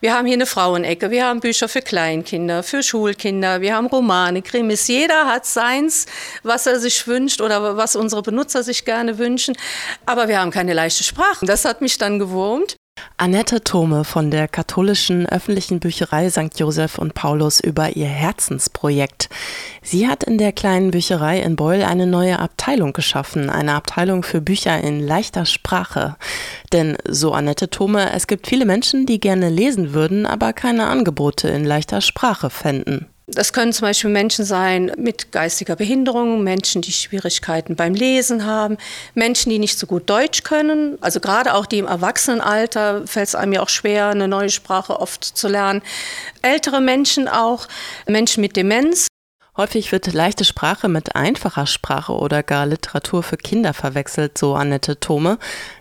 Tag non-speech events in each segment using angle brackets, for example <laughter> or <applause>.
Wir haben hier eine Frauenecke, wir haben Bücher für Kleinkinder, für Schulkinder, wir haben Romane, Krimis. Jeder hat seins, was er sich wünscht oder was unsere Benutzer sich gerne wünschen. Aber wir haben keine leichte Sprache. Das hat mich dann gewurmt. Annette Thome von der katholischen öffentlichen Bücherei St. Joseph und Paulus über ihr Herzensprojekt. Sie hat in der kleinen Bücherei in Beul eine neue Abteilung geschaffen, eine Abteilung für Bücher in leichter Sprache. Denn, so Annette Thome, es gibt viele Menschen, die gerne lesen würden, aber keine Angebote in leichter Sprache fänden. Das können zum Beispiel Menschen sein mit geistiger Behinderung, Menschen, die Schwierigkeiten beim Lesen haben, Menschen, die nicht so gut Deutsch können. Also gerade auch die im Erwachsenenalter fällt es einem ja auch schwer, eine neue Sprache oft zu lernen. Ältere Menschen auch, Menschen mit Demenz. Häufig wird leichte Sprache mit einfacher Sprache oder gar Literatur für Kinder verwechselt, so Annette Thome.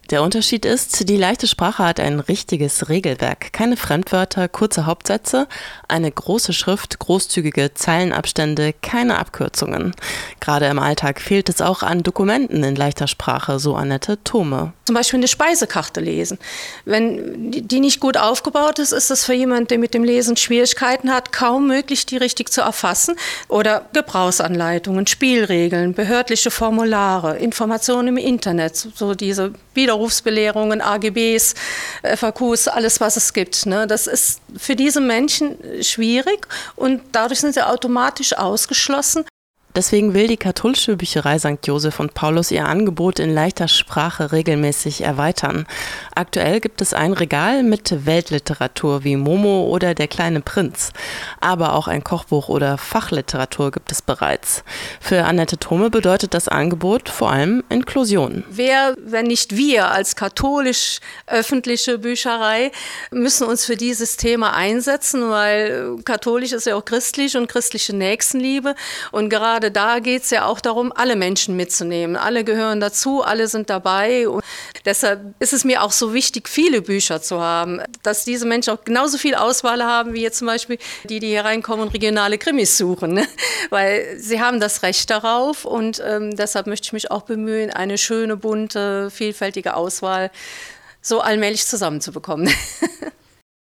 Der Unterschied ist, die leichte Sprache hat ein richtiges Regelwerk. Keine Fremdwörter, kurze Hauptsätze, eine große Schrift, großzügige Zeilenabstände, keine Abkürzungen. Gerade im Alltag fehlt es auch an Dokumenten in leichter Sprache, so Annette Thome. Zum Beispiel eine Speisekarte lesen. Wenn die nicht gut aufgebaut ist, ist es für jemanden, der mit dem Lesen Schwierigkeiten hat, kaum möglich, die richtig zu erfassen. Oder Gebrauchsanleitungen, Spielregeln, behördliche Formulare, Informationen im Internet, so diese Wiederholungen Berufsbelehrungen, AGBs, FAQs, alles, was es gibt. Ne? Das ist für diese Menschen schwierig und dadurch sind sie automatisch ausgeschlossen. Deswegen will die katholische Bücherei St. Joseph und Paulus ihr Angebot in leichter Sprache regelmäßig erweitern. Aktuell gibt es ein Regal mit Weltliteratur wie Momo oder Der kleine Prinz. Aber auch ein Kochbuch oder Fachliteratur gibt es bereits. Für Annette Thome bedeutet das Angebot vor allem Inklusion. Wer, wenn nicht wir als katholisch öffentliche Bücherei, müssen uns für dieses Thema einsetzen, weil katholisch ist ja auch christlich und christliche Nächstenliebe. Und gerade gerade da geht es ja auch darum, alle Menschen mitzunehmen. Alle gehören dazu, alle sind dabei. Und deshalb ist es mir auch so wichtig, viele Bücher zu haben, dass diese Menschen auch genauso viel Auswahl haben, wie jetzt zum Beispiel die, die hier reinkommen und regionale Krimis suchen. Ne? <laughs> Weil sie haben das Recht darauf und ähm, deshalb möchte ich mich auch bemühen, eine schöne, bunte, vielfältige Auswahl so allmählich zusammenzubekommen. <laughs>